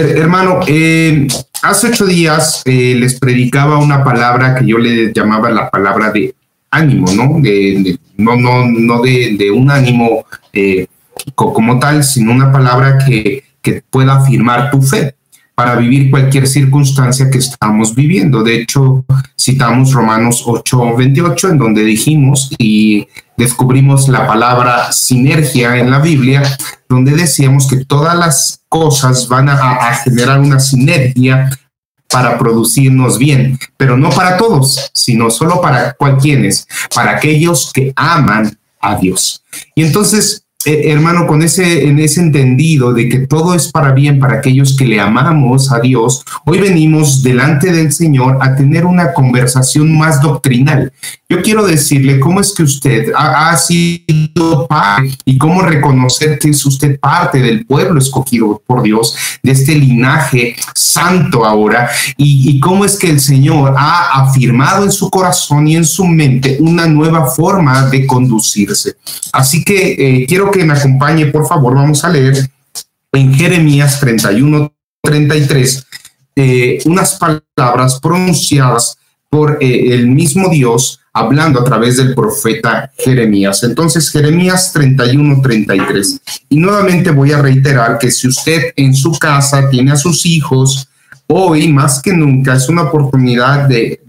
Hermano, eh, hace ocho días eh, les predicaba una palabra que yo le llamaba la palabra de ánimo, ¿no? De, no, no, no de, un ánimo eh, como tal, sino una palabra que pueda afirmar tu fe para vivir cualquier circunstancia que estamos viviendo. De hecho, citamos Romanos 8, 28, en donde dijimos y descubrimos la palabra sinergia en la Biblia, donde decíamos que todas las cosas van a, generar una sinergia para producirnos bien, pero no para todos, sino solo para cualquienes, para aquellos que aman a Dios. Y entonces eh, hermano, con ese, en ese entendido de que todo es para bien para aquellos que le amamos a Dios, hoy venimos delante del Señor a tener una conversación más doctrinal. Yo quiero decirle cómo es que usted ha, sido parte y cómo reconocer que es usted parte del pueblo escogido por Dios, de este linaje santo ahora, y, y cómo es que el Señor ha afirmado en su corazón y en su mente una nueva forma de conducirse. Así que eh, quiero que me acompañe, por favor, vamos a leer en Jeremías 31, 33, eh, unas palabras pronunciadas por eh, el mismo Dios hablando a través del profeta Jeremías. Entonces, Jeremías 31, 33. Y nuevamente voy a reiterar que si usted en su casa tiene a sus hijos, hoy más que nunca es una oportunidad de,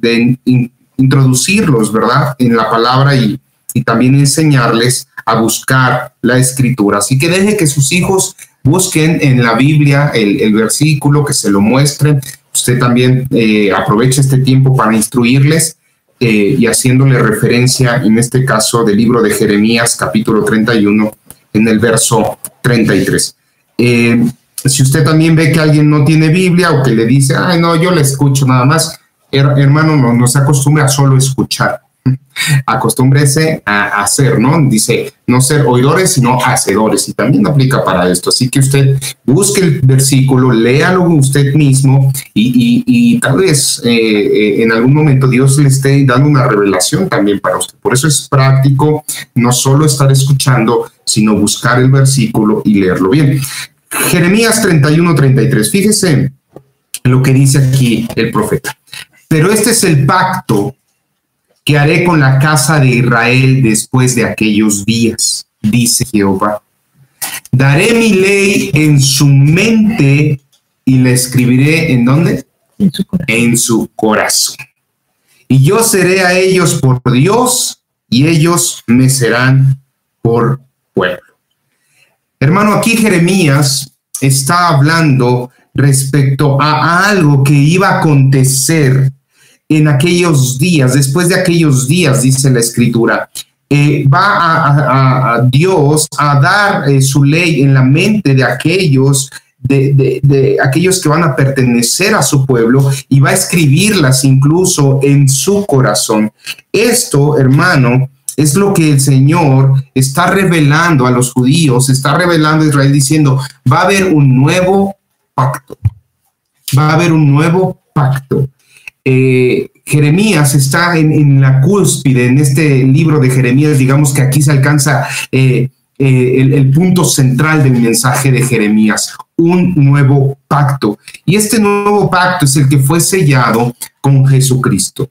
introducirlos, ¿verdad? En la palabra y, y también enseñarles a buscar la escritura. Así que deje que sus hijos busquen en la Biblia el, versículo, que se lo muestren. Usted también eh, aproveche este tiempo para instruirles eh, y haciéndole referencia, en este caso, del libro de Jeremías, capítulo 31, en el verso 33. Eh, si usted también ve que alguien no tiene Biblia o que le dice, ay, no, yo le escucho nada más, hermano, no, no se acostumbre a solo escuchar acostúmbrese a hacer, ¿no? Dice, no ser oidores, sino hacedores, y también aplica para esto. Así que usted busque el versículo, léalo usted mismo y, tal vez eh, eh, en algún momento Dios le esté dando una revelación también para usted. Por eso es práctico no solo estar escuchando, sino buscar el versículo y leerlo bien. Jeremías 31, 33. Fíjese lo que dice aquí el profeta. Pero este es el pacto ¿Qué haré con la casa de Israel después de aquellos días? Dice Jehová. Daré mi ley en su mente y la escribiré en dónde? En su corazón. En su corazón. Y yo seré a ellos por Dios y ellos me serán por pueblo. Hermano, aquí Jeremías está hablando respecto a algo que iba a acontecer en aquellos días, después de aquellos días, dice la escritura, eh, va a, Dios a dar eh, su ley en la mente de aquellos, de, aquellos que van a pertenecer a su pueblo y va a escribirlas incluso en su corazón. Esto, hermano, es lo que el Señor está revelando a los judíos, está revelando a Israel diciendo, va a haber un nuevo pacto, va a haber un nuevo pacto. Eh, Jeremías está en, la cúspide, en este libro de Jeremías, digamos que aquí se alcanza eh, eh, el, punto central del mensaje de Jeremías, un nuevo pacto. Y este nuevo pacto es el que fue sellado con Jesucristo.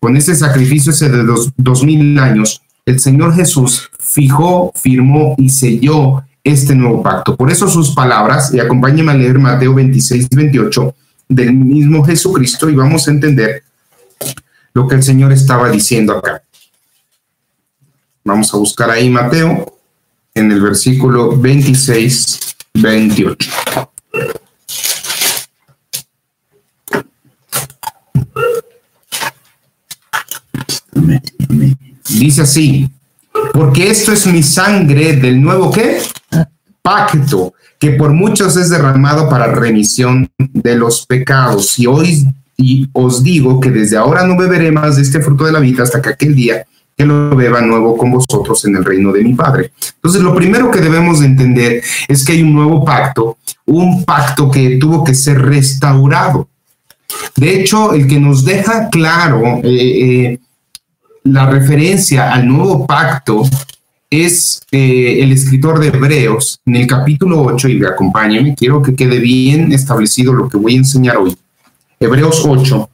Con ese sacrificio ese de los dos mil años, el Señor Jesús fijó, firmó y selló este nuevo pacto. Por eso sus palabras, y acompáñenme a leer Mateo 26, 28, del mismo Jesucristo y vamos a entender lo que el Señor estaba diciendo acá. Vamos a buscar ahí Mateo en el versículo 26, 28. Dice así, porque esto es mi sangre del nuevo qué? Pacto que por muchos es derramado para remisión de los pecados. Y hoy y os digo que desde ahora no beberé más de este fruto de la vida hasta que aquel día que lo beba nuevo con vosotros en el reino de mi Padre. Entonces, lo primero que debemos de entender es que hay un nuevo pacto, un pacto que tuvo que ser restaurado. De hecho, el que nos deja claro eh, eh, la referencia al nuevo pacto es eh, el escritor de Hebreos en el capítulo 8, y acompáñenme, quiero que quede bien establecido lo que voy a enseñar hoy. Hebreos 8,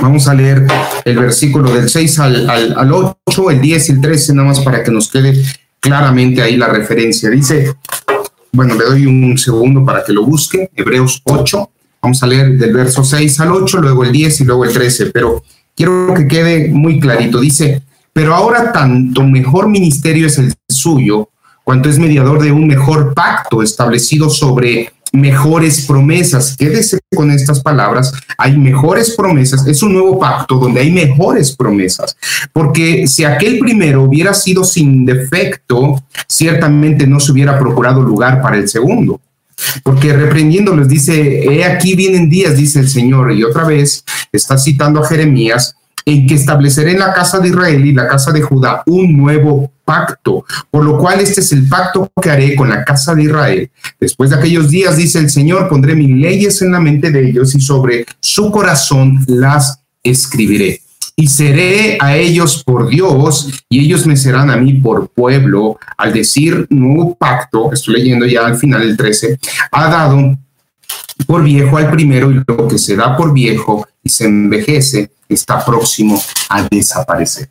vamos a leer el versículo del 6 al, al 8, el 10 y el 13, nada más para que nos quede claramente ahí la referencia. Dice, bueno, le doy un segundo para que lo busque, Hebreos 8, vamos a leer del verso 6 al 8, luego el 10 y luego el 13, pero quiero que quede muy clarito. Dice, pero ahora tanto mejor ministerio es el suyo, cuanto es mediador de un mejor pacto establecido sobre mejores promesas. Quédese con estas palabras. Hay mejores promesas. Es un nuevo pacto donde hay mejores promesas. Porque si aquel primero hubiera sido sin defecto, ciertamente no se hubiera procurado lugar para el segundo. Porque reprendiéndoles dice, he aquí vienen días, dice el Señor, y otra vez está citando a Jeremías, en que estableceré en la casa de Israel y la casa de Judá un nuevo pacto, por lo cual este es el pacto que haré con la casa de Israel. Después de aquellos días, dice el Señor, pondré mis leyes en la mente de ellos y sobre su corazón las escribiré. Y seré a ellos por Dios y ellos me serán a mí por pueblo. Al decir nuevo pacto, estoy leyendo ya al final el 13, ha dado por viejo al primero y lo que se da por viejo y se envejece está próximo a desaparecer.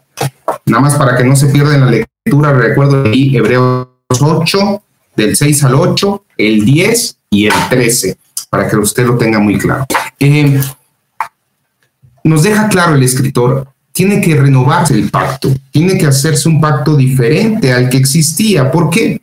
Nada más para que no se pierda en la lectura, recuerdo ahí Hebreos 8, del 6 al 8, el 10 y el 13, para que usted lo tenga muy claro. Eh, nos deja claro el escritor, tiene que renovarse el pacto, tiene que hacerse un pacto diferente al que existía. ¿Por qué?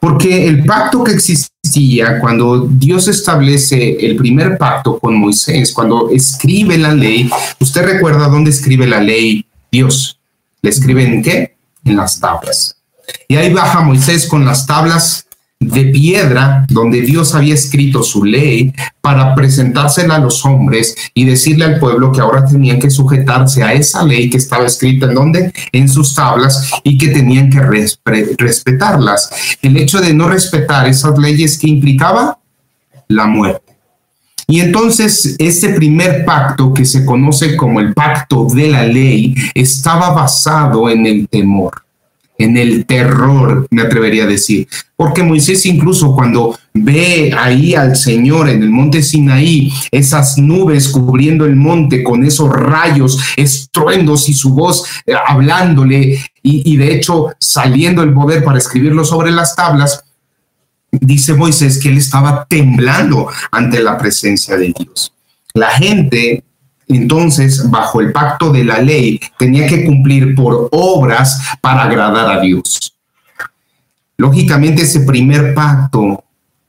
Porque el pacto que existía cuando Dios establece el primer pacto con Moisés, cuando escribe la ley, usted recuerda dónde escribe la ley Dios. ¿Le escribe en qué? En las tablas. Y ahí baja Moisés con las tablas de piedra donde Dios había escrito su ley para presentársela a los hombres y decirle al pueblo que ahora tenían que sujetarse a esa ley que estaba escrita en donde en sus tablas y que tenían que respetarlas. El hecho de no respetar esas leyes que implicaba la muerte. Y entonces ese primer pacto que se conoce como el pacto de la ley estaba basado en el temor en el terror, me atrevería a decir. Porque Moisés incluso cuando ve ahí al Señor en el monte Sinaí, esas nubes cubriendo el monte con esos rayos, estruendos y su voz eh, hablándole y, y de hecho saliendo el poder para escribirlo sobre las tablas, dice Moisés que él estaba temblando ante la presencia de Dios. La gente entonces, bajo el pacto de la ley, tenía que cumplir por obras para agradar a Dios. Lógicamente, ese primer pacto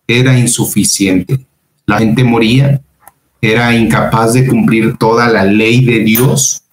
era insuficiente. La gente moría, era incapaz de cumplir toda la ley de Dios.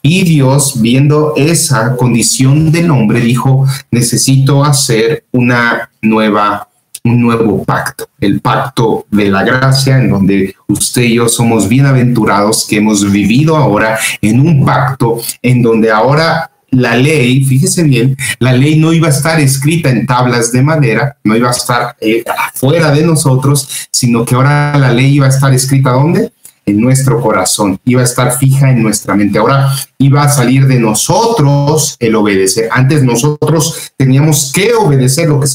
Y Dios, viendo esa condición del hombre, dijo, necesito hacer una nueva un nuevo pacto, el pacto de la gracia, en donde usted y yo somos bienaventurados, que hemos vivido ahora en un pacto en donde ahora la ley, fíjese bien, la ley no iba a estar escrita en tablas de madera, no iba a estar eh, afuera de nosotros, sino que ahora la ley iba a estar escrita ¿dónde? En nuestro corazón, iba a estar fija en nuestra mente. Ahora iba a salir de nosotros el obedecer. Antes nosotros teníamos que obedecer lo que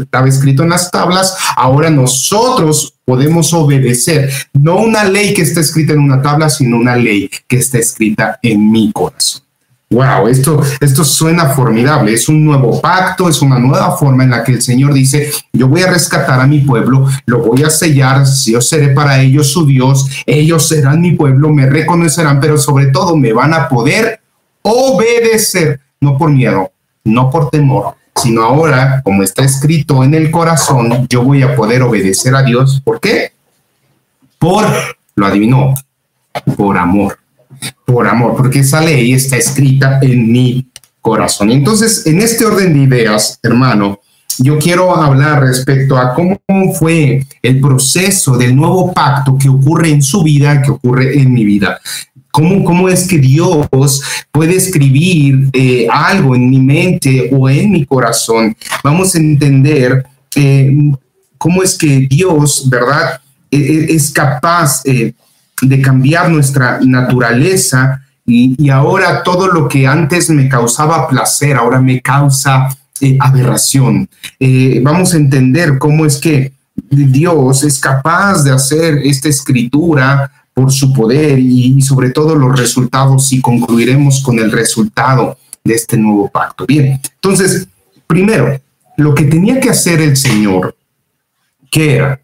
estaba escrito en las tablas, ahora nosotros podemos obedecer, no una ley que está escrita en una tabla, sino una ley que está escrita en mi corazón. Wow, esto, esto suena formidable, es un nuevo pacto, es una nueva forma en la que el Señor dice, yo voy a rescatar a mi pueblo, lo voy a sellar, yo seré para ellos su Dios, ellos serán mi pueblo, me reconocerán, pero sobre todo me van a poder obedecer, no por miedo, no por temor, sino ahora, como está escrito en el corazón, yo voy a poder obedecer a Dios. ¿Por qué? Por, lo adivinó, por amor, por amor, porque esa ley está escrita en mi corazón. Entonces, en este orden de ideas, hermano, yo quiero hablar respecto a cómo fue el proceso del nuevo pacto que ocurre en su vida, que ocurre en mi vida. ¿Cómo, ¿Cómo, es que Dios puede escribir eh, algo en mi mente o en mi corazón? Vamos a entender eh, cómo es que Dios, ¿verdad? E, e, es capaz eh, de cambiar nuestra naturaleza y, ahora todo lo que antes me causaba placer, ahora me causa aberración. Vamos a entender cómo es que Dios es capaz de hacer esta escritura por su poder y, sobre todo los resultados y concluiremos con el resultado de este nuevo pacto. Bien, entonces, primero, lo que tenía que hacer el Señor, ¿qué era?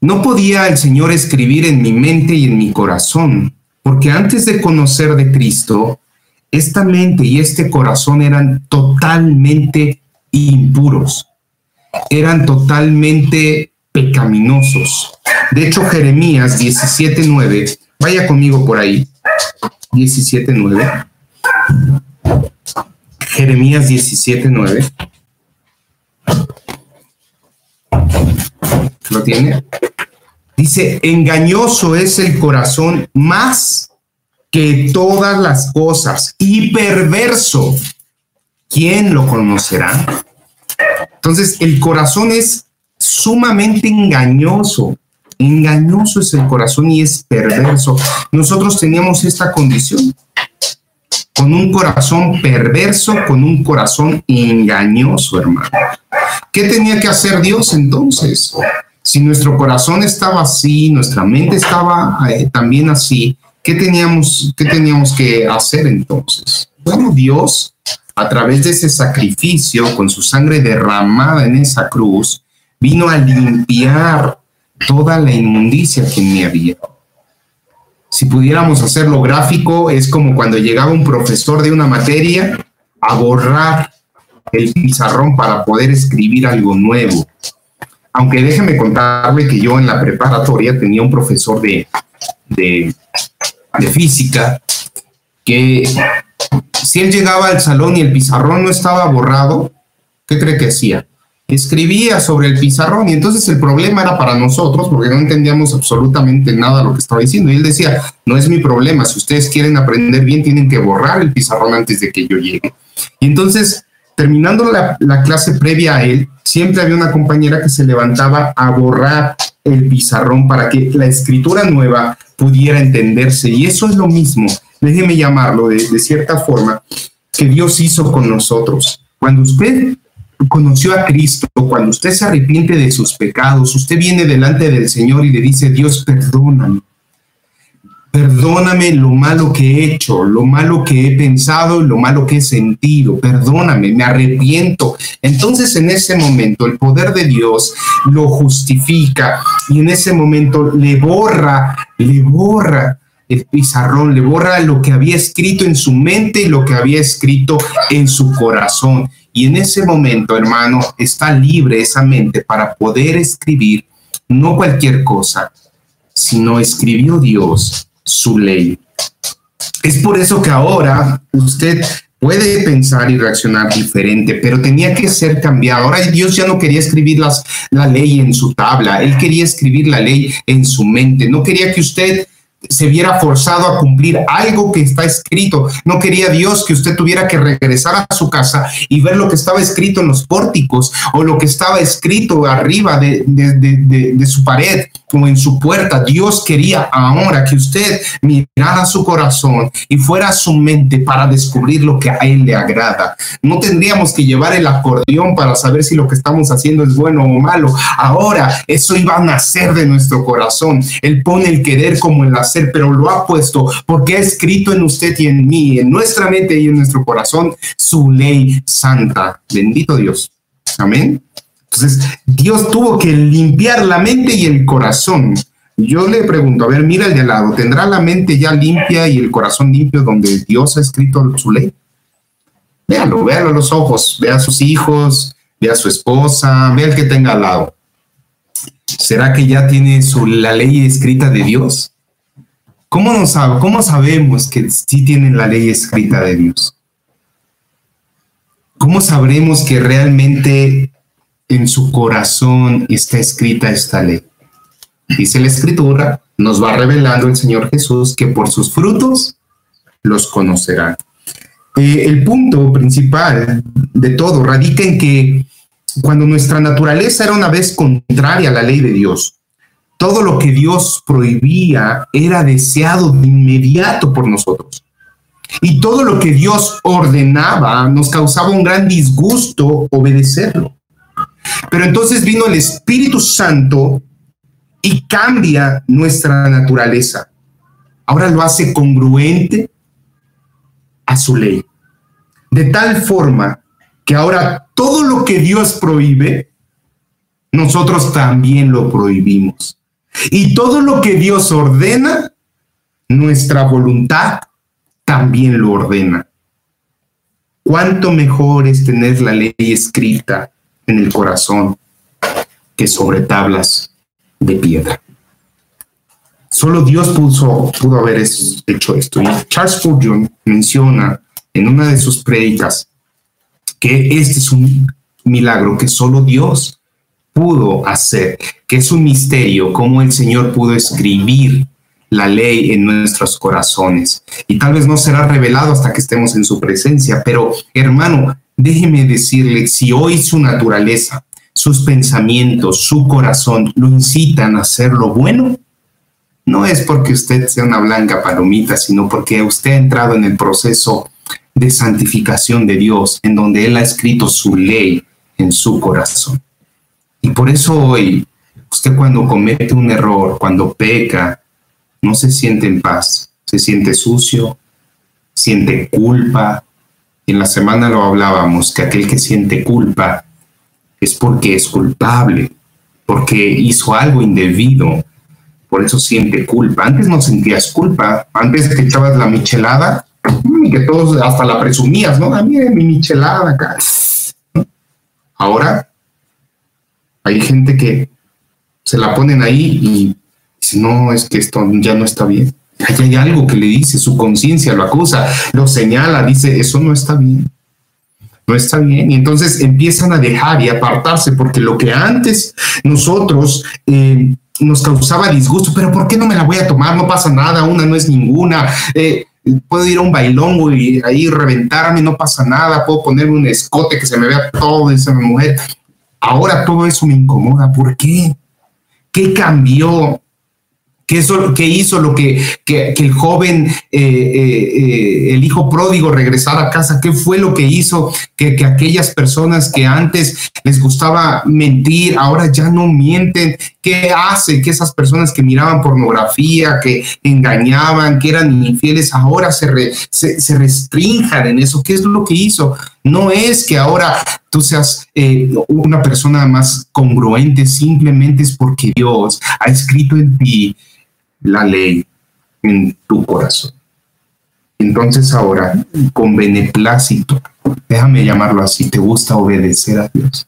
No podía el Señor escribir en mi mente y en mi corazón, porque antes de conocer de Cristo, esta mente y este corazón eran totalmente impuros, eran totalmente pecaminosos. De hecho, Jeremías 17.9, vaya conmigo por ahí, 17.9. Jeremías 17.9. ¿Lo tiene? Dice, engañoso es el corazón más que todas las cosas y perverso. ¿Quién lo conocerá? Entonces, el corazón es sumamente engañoso. Engañoso es el corazón y es perverso. Nosotros teníamos esta condición. Con un corazón perverso, con un corazón engañoso, hermano. ¿Qué tenía que hacer Dios entonces? Si nuestro corazón estaba así, nuestra mente estaba eh, también así, ¿qué teníamos, ¿qué teníamos que hacer entonces? Bueno, Dios, a través de ese sacrificio, con su sangre derramada en esa cruz, vino a limpiar toda la inmundicia que me había. Si pudiéramos hacerlo gráfico, es como cuando llegaba un profesor de una materia a borrar el pizarrón para poder escribir algo nuevo aunque déjeme contarle que yo en la preparatoria tenía un profesor de, de, física que si él llegaba al salón y el pizarrón no estaba borrado, ¿qué cree que hacía? Escribía sobre el pizarrón y entonces el problema era para nosotros porque no entendíamos absolutamente nada lo que estaba diciendo. Y él decía, no es mi problema, si ustedes quieren aprender bien tienen que borrar el pizarrón antes de que yo llegue. Y entonces terminando la, clase previa a él, siempre había una compañera que se levantaba a borrar el pizarrón para que la escritura nueva pudiera entenderse. Y eso es lo mismo, déjeme llamarlo de, de cierta forma, que Dios hizo con nosotros. Cuando usted conoció a Cristo, cuando usted se arrepiente de sus pecados, usted viene delante del Señor y le dice, Dios, perdóname Perdóname lo malo que he hecho, lo malo que he pensado, lo malo que he sentido. Perdóname, me arrepiento. Entonces en ese momento el poder de Dios lo justifica y en ese momento le borra, le borra el pizarrón, le borra lo que había escrito en su mente y lo que había escrito en su corazón. Y en ese momento, hermano, está libre esa mente para poder escribir no cualquier cosa, sino escribió Dios su ley. Es por eso que ahora usted puede pensar y reaccionar diferente, pero tenía que ser cambiado. Ahora Dios ya no quería escribir las, la ley en su tabla, Él quería escribir la ley en su mente. No quería que usted se viera forzado a cumplir algo que está escrito. No quería Dios que usted tuviera que regresar a su casa y ver lo que estaba escrito en los pórticos o lo que estaba escrito arriba de, de su pared como en su puerta. Dios quería ahora que usted mirara su corazón y fuera a su mente para descubrir lo que a Él le agrada. No tendríamos que llevar el acordeón para saber si lo que estamos haciendo es bueno o malo. Ahora eso iba a nacer de nuestro corazón. Él pone el querer como el hacer, pero lo ha puesto porque ha escrito en usted y en mí, en nuestra mente y en nuestro corazón, su ley santa. Bendito Dios. Amén. Entonces, Dios tuvo que limpiar la mente y el corazón. Yo le pregunto, a ver, mira el de al lado, ¿tendrá la mente ya limpia y el corazón limpio donde Dios ha escrito su ley? Véalo, véalo a los ojos, vea a sus hijos, vea a su esposa, vea el que tenga al lado. ¿Será que ya tiene su, la ley escrita de Dios? ¿Cómo, nos, ¿Cómo sabemos que sí tienen la ley escrita de Dios? ¿Cómo sabremos que realmente en su corazón está escrita esta ley. Dice la escritura, nos va revelando el Señor Jesús que por sus frutos los conocerán. Eh, el punto principal de todo radica en que cuando nuestra naturaleza era una vez contraria a la ley de Dios, todo lo que Dios prohibía era deseado de inmediato por nosotros. Y todo lo que Dios ordenaba nos causaba un gran disgusto obedecerlo. Pero entonces vino el Espíritu Santo y cambia nuestra naturaleza. Ahora lo hace congruente a su ley. De tal forma que ahora todo lo que Dios prohíbe, nosotros también lo prohibimos. Y todo lo que Dios ordena, nuestra voluntad también lo ordena. Cuánto mejor es tener la ley escrita en el corazón que sobre tablas de piedra. Solo Dios pudo, pudo haber hecho esto. Y Charles Spurgeon menciona en una de sus prédicas que este es un milagro que solo Dios pudo hacer, que es un misterio, cómo el Señor pudo escribir la ley en nuestros corazones. Y tal vez no será revelado hasta que estemos en su presencia, pero hermano, déjeme decirle, si hoy su naturaleza, sus pensamientos, su corazón lo incitan a hacer lo bueno, no es porque usted sea una blanca palomita, sino porque usted ha entrado en el proceso de santificación de Dios, en donde Él ha escrito su ley en su corazón. Y por eso hoy, usted cuando comete un error, cuando peca, no se siente en paz, se siente sucio, siente culpa. En la semana lo hablábamos, que aquel que siente culpa es porque es culpable, porque hizo algo indebido, por eso siente culpa. Antes no sentías culpa, antes que echabas la michelada, que todos hasta la presumías, ¿no? A mí mi michelada acá. Ahora hay gente que se la ponen ahí y dice, no, es que esto ya no está bien. Hay algo que le dice, su conciencia lo acusa, lo señala, dice, eso no está bien. No está bien. Y entonces empiezan a dejar y apartarse, porque lo que antes nosotros eh, nos causaba disgusto, pero ¿por qué no me la voy a tomar? No pasa nada, una no es ninguna. Eh, puedo ir a un bailongo y ahí reventarme, no pasa nada, puedo ponerme un escote que se me vea todo esa mujer. Ahora todo eso me incomoda. ¿Por qué? ¿Qué cambió? ¿Qué, hizo lo que, el joven, eh, eh, eh, el hijo pródigo regresara a casa? ¿Qué fue lo que hizo que, aquellas personas que antes les gustaba mentir, ahora ya no mienten? ¿Qué hace que esas personas que miraban pornografía, que engañaban, que eran infieles, ahora se, se, restrinjan en eso? ¿Qué es lo que hizo? No es que ahora tú seas una persona más congruente, simplemente es porque Dios ha escrito en ti la ley en tu corazón. Entonces ahora, con beneplácito, déjame llamarlo así, te gusta obedecer a Dios.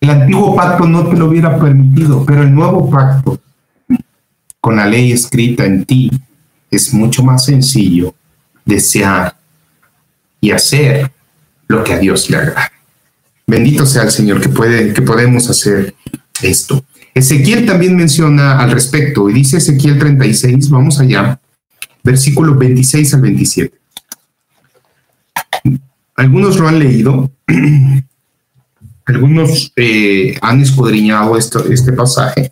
El antiguo pacto no te lo hubiera permitido, pero el nuevo pacto, con la ley escrita en ti, es mucho más sencillo desear y hacer lo que a Dios le agrada. Bendito sea el Señor que, puede, que podemos hacer esto. Ezequiel también menciona al respecto y dice Ezequiel 36, vamos allá, versículos 26 al 27. Algunos lo han leído, algunos eh, han escudriñado esto, este pasaje.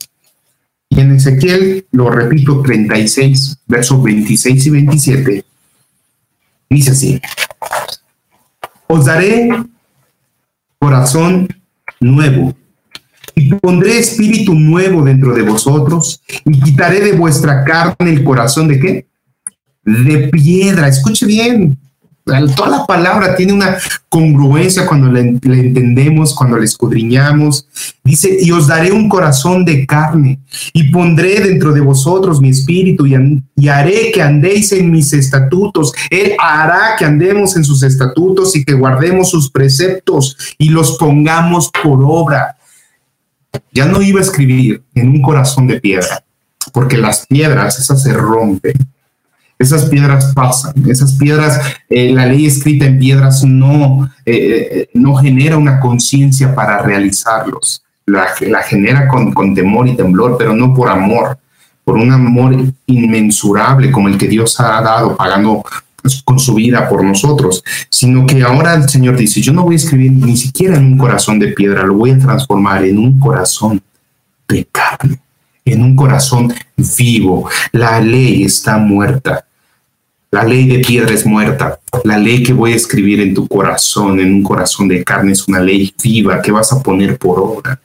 Y en Ezequiel, lo repito, 36, versos 26 y 27, dice así, os daré corazón nuevo y pondré espíritu nuevo dentro de vosotros y quitaré de vuestra carne el corazón de qué? De piedra. Escuche bien. Toda la palabra tiene una congruencia cuando la, entendemos, cuando la escudriñamos. Dice, y os daré un corazón de carne y pondré dentro de vosotros mi espíritu y, y haré que andéis en mis estatutos. Él hará que andemos en sus estatutos y que guardemos sus preceptos y los pongamos por obra ya no iba a escribir en un corazón de piedra, porque las piedras, esas se rompen, esas piedras pasan, esas piedras, eh, la ley escrita en piedras no, eh, no genera una conciencia para realizarlos, la, la genera con, con temor y temblor, pero no por amor, por un amor inmensurable como el que Dios ha dado, pagando con su vida por nosotros, sino que ahora el Señor dice, yo no voy a escribir ni siquiera en un corazón de piedra, lo voy a transformar en un corazón de carne, en un corazón vivo. La ley está muerta. La ley de piedra es muerta. La ley que voy a escribir en tu corazón, en un corazón de carne, es una ley viva que vas a poner por obra.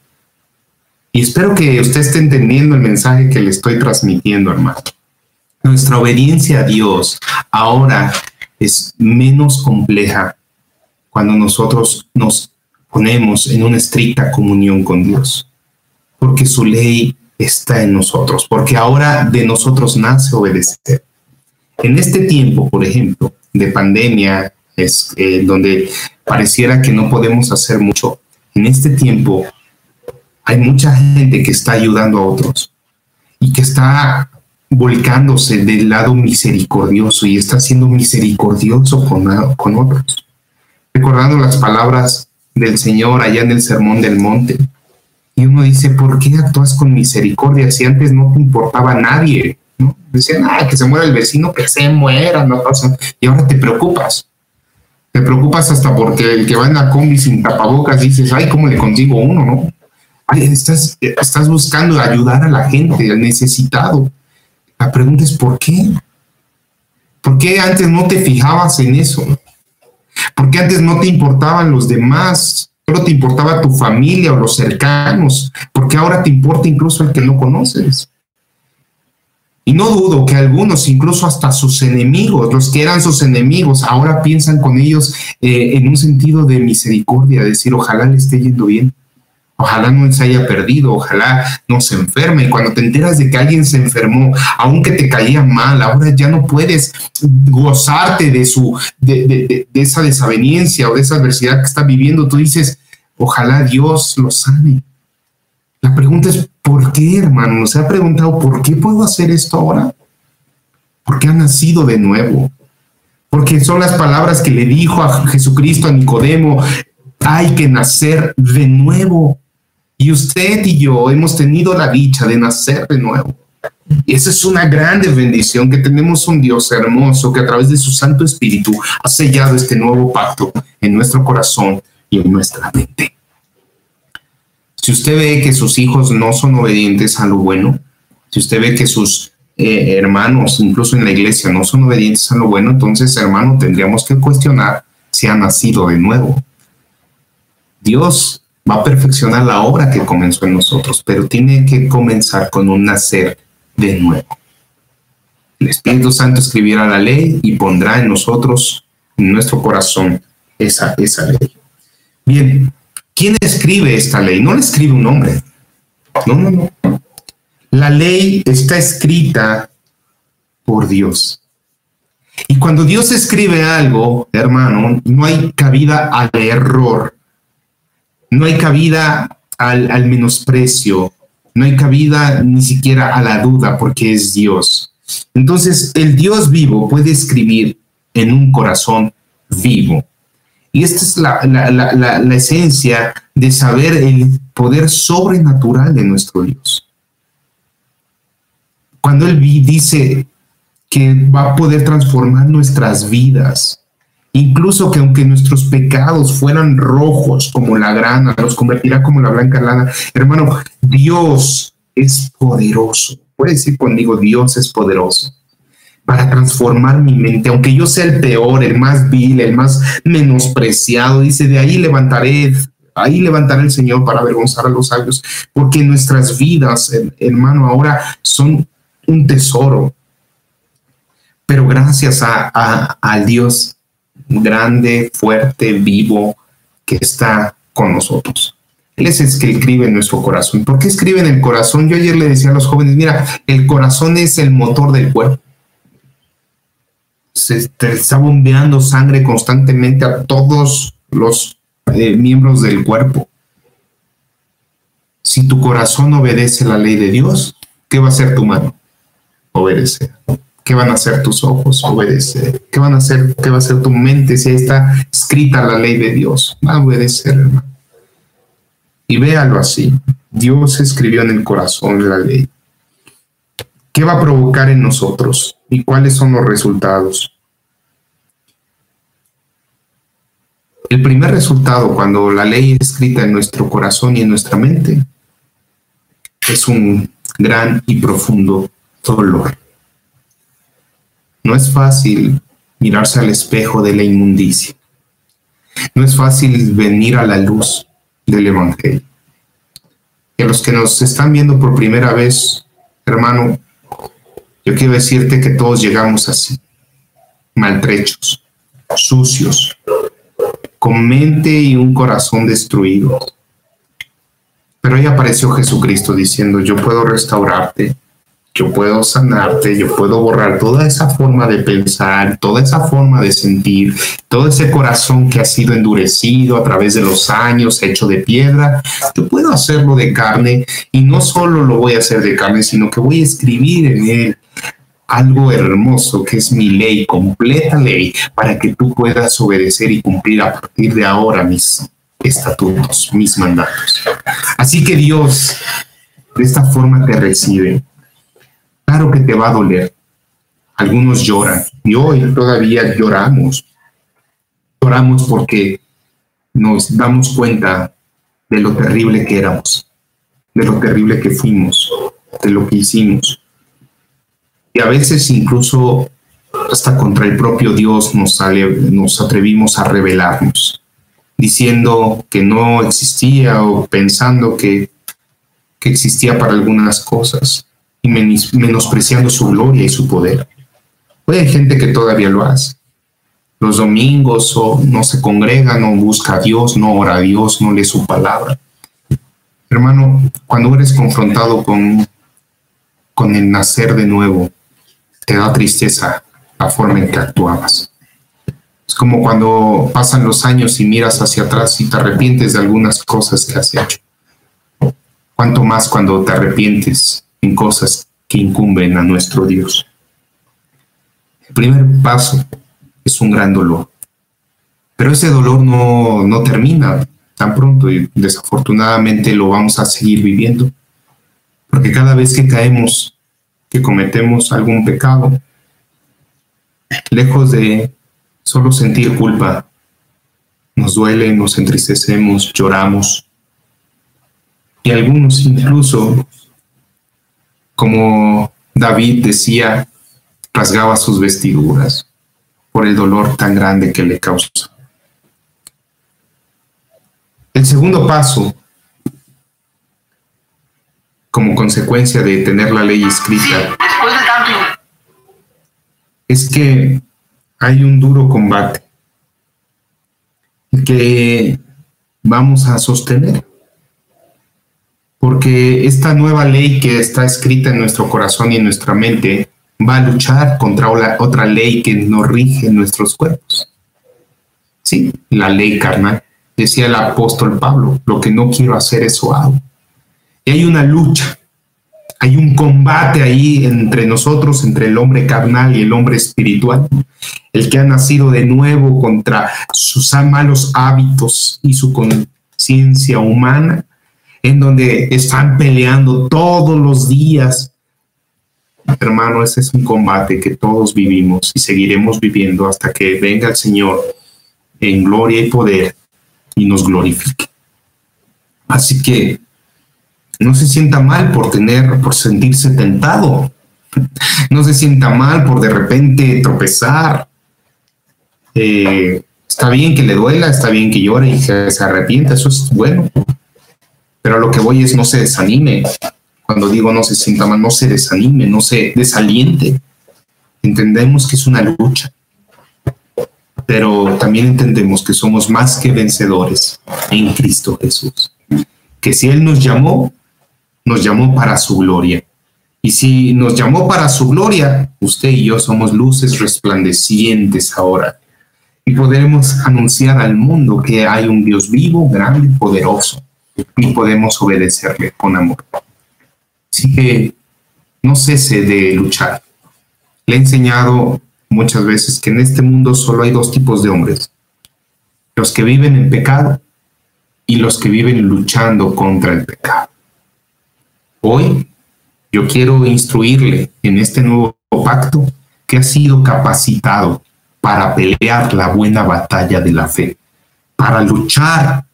Y espero que usted esté entendiendo el mensaje que le estoy transmitiendo, hermano. Nuestra obediencia a Dios ahora es menos compleja cuando nosotros nos ponemos en una estricta comunión con Dios, porque su ley está en nosotros, porque ahora de nosotros nace obedecer. En este tiempo, por ejemplo, de pandemia, es eh, donde pareciera que no podemos hacer mucho, en este tiempo hay mucha gente que está ayudando a otros y que está volcándose del lado misericordioso y está siendo misericordioso con, con otros. Recordando las palabras del Señor allá en el Sermón del Monte. Y uno dice, ¿por qué actúas con misericordia si antes no te importaba nadie? ¿no? Decían, que se muera el vecino, que se muera, no pasa. Y ahora te preocupas. Te preocupas hasta porque el que va en la combi sin tapabocas dices, ay, ¿cómo le consigo uno, no? Estás, estás buscando ayudar a la gente, al necesitado. La pregunta es, ¿por qué? ¿Por qué antes no te fijabas en eso? ¿Por qué antes no te importaban los demás? Solo te importaba tu familia o los cercanos. ¿Por qué ahora te importa incluso el que no conoces? Y no dudo que algunos, incluso hasta sus enemigos, los que eran sus enemigos, ahora piensan con ellos eh, en un sentido de misericordia, decir, ojalá le esté yendo bien. Ojalá no se haya perdido, ojalá no se enferme. Y cuando te enteras de que alguien se enfermó, aunque te caía mal, ahora ya no puedes gozarte de, su, de, esa desaveniencia o de esa adversidad que está viviendo. Tú dices, ojalá Dios lo sane. La pregunta es, ¿por qué, hermano? ¿Se ha preguntado por qué puedo hacer esto ahora? Porque ha nacido de nuevo. Porque son las palabras que le dijo a Jesucristo a Nicodemo, hay que nacer de nuevo. Y usted y yo hemos tenido la dicha de nacer de nuevo. Y esa es una grande bendición que tenemos un Dios hermoso que a través de su Santo Espíritu ha sellado este nuevo pacto en nuestro corazón y en nuestra mente. Si usted ve que sus hijos no son obedientes a lo bueno, si usted ve que sus eh, hermanos, incluso en la iglesia, no son obedientes a lo bueno, entonces, hermano, tendríamos que cuestionar si ha nacido de nuevo. Dios va a perfeccionar la obra que comenzó en nosotros, pero tiene que comenzar con un nacer de nuevo. El Espíritu Santo escribirá la ley y pondrá en nosotros, en nuestro corazón, esa, esa ley. Bien, ¿quién escribe esta ley? No la escribe un hombre. No, no, no. La ley está escrita por Dios. Y cuando Dios escribe algo, hermano, no hay cabida al error no hay cabida al, menosprecio, no hay cabida ni siquiera a la duda porque es Dios. Entonces, el Dios vivo puede escribir en un corazón vivo. Y esta es la, la, esencia de saber el poder sobrenatural de nuestro Dios. Cuando Él dice que va a poder transformar nuestras vidas, Incluso que aunque nuestros pecados fueran rojos como la grana, los convertirá como la blanca lana. Hermano, Dios es poderoso. Puede decir conmigo, Dios es poderoso para transformar mi mente, aunque yo sea el peor, el más vil, el más menospreciado, dice, de ahí levantaré, ahí levantaré el Señor para avergonzar a los sabios, porque nuestras vidas, hermano, ahora son un tesoro. Pero gracias a, a, al Dios grande, fuerte, vivo, que está con nosotros. Él es el que escribe en nuestro corazón. ¿Por qué escribe en el corazón? Yo ayer le decía a los jóvenes, mira, el corazón es el motor del cuerpo. Se está bombeando sangre constantemente a todos los eh, miembros del cuerpo. Si tu corazón obedece la ley de Dios, ¿qué va a hacer tu mano? Obedecer. ¿Qué van a hacer tus ojos? Obedecer. ¿Qué van a hacer? ¿Qué va a hacer tu mente si ahí está escrita la ley de Dios? Va a obedecer, hermano. Y véalo así. Dios escribió en el corazón la ley. ¿Qué va a provocar en nosotros? ¿Y cuáles son los resultados? El primer resultado cuando la ley es escrita en nuestro corazón y en nuestra mente es un gran y profundo dolor No es fácil mirarse al espejo de la inmundicia. No es fácil venir a la luz del Evangelio. Y a los que nos están viendo por primera vez, hermano, yo quiero decirte que todos llegamos así, maltrechos, sucios, con mente y un corazón destruido. Pero ahí apareció Jesucristo diciendo, yo puedo restaurarte, yo puedo sanarte, yo puedo borrar toda esa forma de pensar, toda esa forma de sentir, todo ese corazón que ha sido endurecido a través de los años, hecho de piedra. Yo puedo hacerlo de carne y no solo lo voy a hacer de carne, sino que voy a escribir en él algo hermoso que es mi ley, completa ley, para que tú puedas obedecer y cumplir a partir de ahora mis estatutos, mis mandatos. Así que Dios de esta forma te recibe Claro que te va a doler. Algunos lloran y hoy todavía lloramos. Lloramos porque nos damos cuenta de lo terrible que éramos, de lo terrible que fuimos, de lo que hicimos. Y a veces incluso hasta contra el propio Dios nos, nos atrevimos a rebelarnos, diciendo que no existía o pensando que, que existía para algunas cosas y menospreciando su gloria y su poder. Hoy hay gente que todavía lo hace. Los domingos no se congrega, no busca a Dios, no ora a Dios, no lee su palabra. Hermano, cuando eres confrontado con, con el nacer de nuevo, te da tristeza la forma en que actuabas. Es como cuando pasan los años y miras hacia atrás y te arrepientes de algunas cosas que has hecho. Cuanto más cuando te arrepientes en cosas que incumben a nuestro Dios. El primer paso es un gran dolor, pero ese dolor no, no termina tan pronto y desafortunadamente lo vamos a seguir viviendo, porque cada vez que caemos, que cometemos algún pecado, lejos de solo sentir culpa, nos duele, nos entristecemos, lloramos, y algunos incluso como David decía, rasgaba sus vestiduras por el dolor tan grande que le causa. El segundo paso, como consecuencia de tener la ley escrita, es que hay un duro combate que vamos a sostener porque esta nueva ley que está escrita en nuestro corazón y en nuestra mente va a luchar contra otra ley que nos rige en nuestros cuerpos. Sí, la ley carnal. Decía el apóstol Pablo, lo que no quiero hacer, eso hago. Y hay una lucha, hay un combate ahí entre nosotros, entre el hombre carnal y el hombre espiritual, el que ha nacido de nuevo contra sus malos hábitos y su conciencia humana en donde están peleando todos los días. Hermano, ese es un combate que todos vivimos y seguiremos viviendo hasta que venga el Señor en gloria y poder y nos glorifique. Así que no se sienta mal por tener, por sentirse tentado. No se sienta mal por de repente tropezar. Eh, está bien que le duela, está bien que llore y que se arrepienta, eso es bueno. Pero lo que voy es no se desanime. Cuando digo no se sienta mal, no se desanime, no se desaliente. Entendemos que es una lucha, pero también entendemos que somos más que vencedores en Cristo Jesús. Que si Él nos llamó, nos llamó para su gloria. Y si nos llamó para su gloria, usted y yo somos luces resplandecientes ahora. Y podremos anunciar al mundo que hay un Dios vivo, grande y poderoso y podemos obedecerle con amor. Así que no cese de luchar. Le he enseñado muchas veces que en este mundo solo hay dos tipos de hombres. Los que viven en pecado y los que viven luchando contra el pecado. Hoy yo quiero instruirle en este nuevo pacto que ha sido capacitado para pelear la buena batalla de la fe, para luchar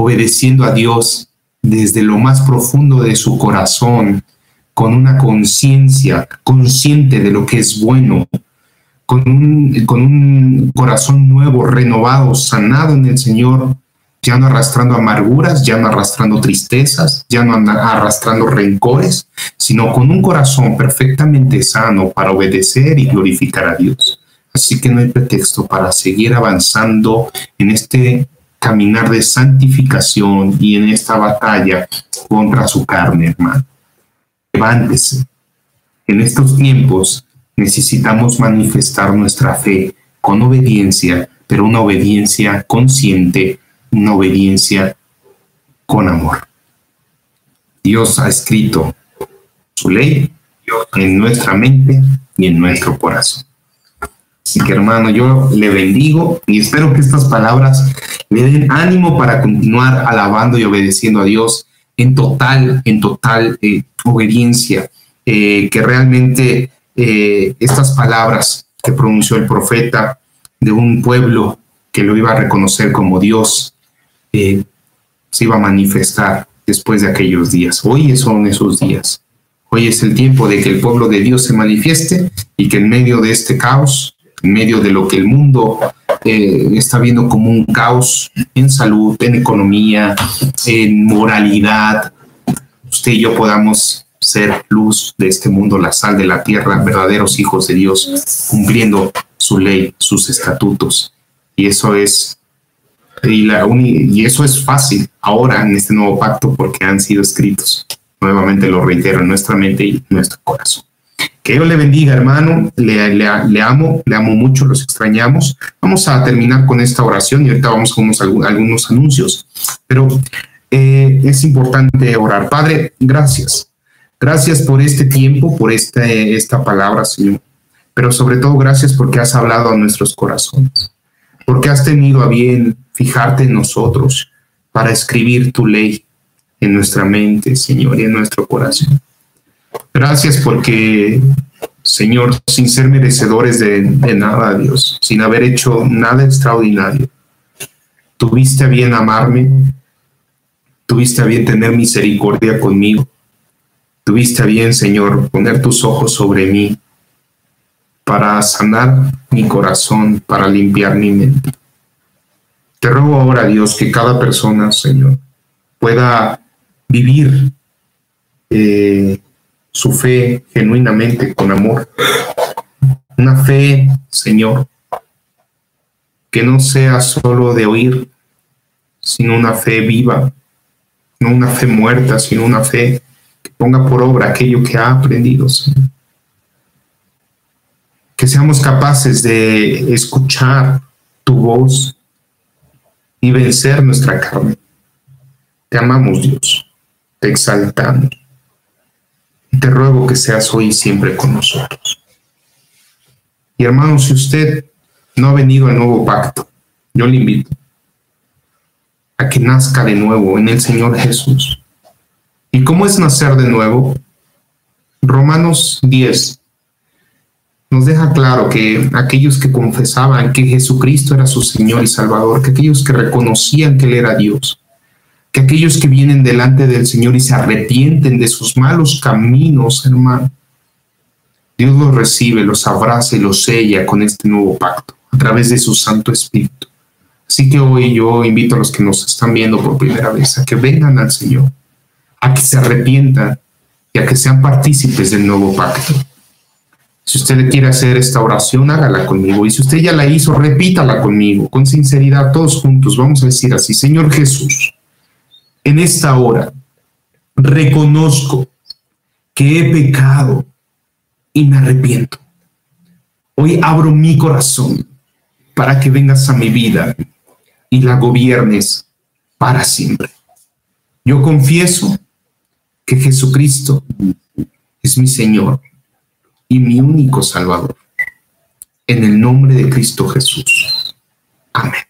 obedeciendo a Dios desde lo más profundo de su corazón, con una conciencia consciente de lo que es bueno, con un, con un corazón nuevo, renovado, sanado en el Señor, ya no arrastrando amarguras, ya no arrastrando tristezas, ya no arrastrando rencores, sino con un corazón perfectamente sano para obedecer y glorificar a Dios. Así que no hay pretexto para seguir avanzando en este caminar de santificación y en esta batalla contra su carne, hermano. Levántese. En estos tiempos necesitamos manifestar nuestra fe con obediencia, pero una obediencia consciente, una obediencia con amor. Dios ha escrito su ley en nuestra mente y en nuestro corazón. Así que hermano, yo le bendigo y espero que estas palabras le den ánimo para continuar alabando y obedeciendo a Dios en total, en total eh, obediencia, eh, que realmente eh, estas palabras que pronunció el profeta de un pueblo que lo iba a reconocer como Dios, se iba a manifestar después de aquellos días. Hoy son esos días. Hoy es el tiempo de que el pueblo de Dios se manifieste y que en medio de este caos, en medio de lo que el mundo eh, está viendo como un caos en salud, en economía, en moralidad, usted y yo podamos ser luz de este mundo, la sal de la tierra, verdaderos hijos de Dios, cumpliendo su ley, sus estatutos. Y eso es y, la y eso es fácil ahora en este nuevo pacto porque han sido escritos. Nuevamente lo reitero en nuestra mente y nuestro corazón. Que Dios le bendiga, hermano. Le, amo, le amo mucho, los extrañamos. Vamos a terminar con esta oración y ahorita vamos con unos, algunos anuncios. Pero eh, es importante orar. Padre, gracias. Gracias por este tiempo, por este, esta palabra, Señor. Pero sobre todo, gracias porque has hablado a nuestros corazones. Porque has tenido a bien fijarte en nosotros para escribir tu ley en nuestra mente, Señor, y en nuestro corazón. Gracias porque, Señor, sin ser merecedores de, nada, Dios, sin haber hecho nada extraordinario, tuviste bien amarme, tuviste bien tener misericordia conmigo, tuviste bien, Señor, poner tus ojos sobre mí para sanar mi corazón, para limpiar mi mente. Te ruego ahora, Dios, que cada persona, Señor, pueda vivir eh, su fe genuinamente con amor. Una fe, Señor, que no sea solo de oír, sino una fe viva, no una fe muerta, sino una fe que ponga por obra aquello que ha aprendido, Señor. Que seamos capaces de escuchar tu voz y vencer nuestra carne. Te amamos, Dios. Te exaltamos te ruego que seas hoy siempre con nosotros. Y hermano, si usted no ha venido al nuevo pacto, yo le invito a que nazca de nuevo en el Señor Jesús. ¿Y cómo es nacer de nuevo? Romanos 10 nos deja claro que aquellos que confesaban que Jesucristo era su Señor y Salvador, que aquellos que reconocían que Él era Dios, que aquellos que vienen delante del Señor y se arrepienten de sus malos caminos, hermano, Dios los recibe, los abraza y los sella con este nuevo pacto a través de su Santo Espíritu. Así que hoy yo invito a los que nos están viendo por primera vez a que vengan al Señor, a que se arrepientan y a que sean partícipes del nuevo pacto. Si usted quiere hacer esta oración, hágala conmigo. Y si usted ya la hizo, repítala conmigo, con sinceridad, todos juntos. Vamos a decir así, Señor Jesús, en esta hora reconozco que he pecado y me arrepiento. Hoy abro mi corazón para que vengas a mi vida y la gobiernes para siempre. Yo confieso que Jesucristo es mi Señor y mi único Salvador. En el nombre de Cristo Jesús. Amén.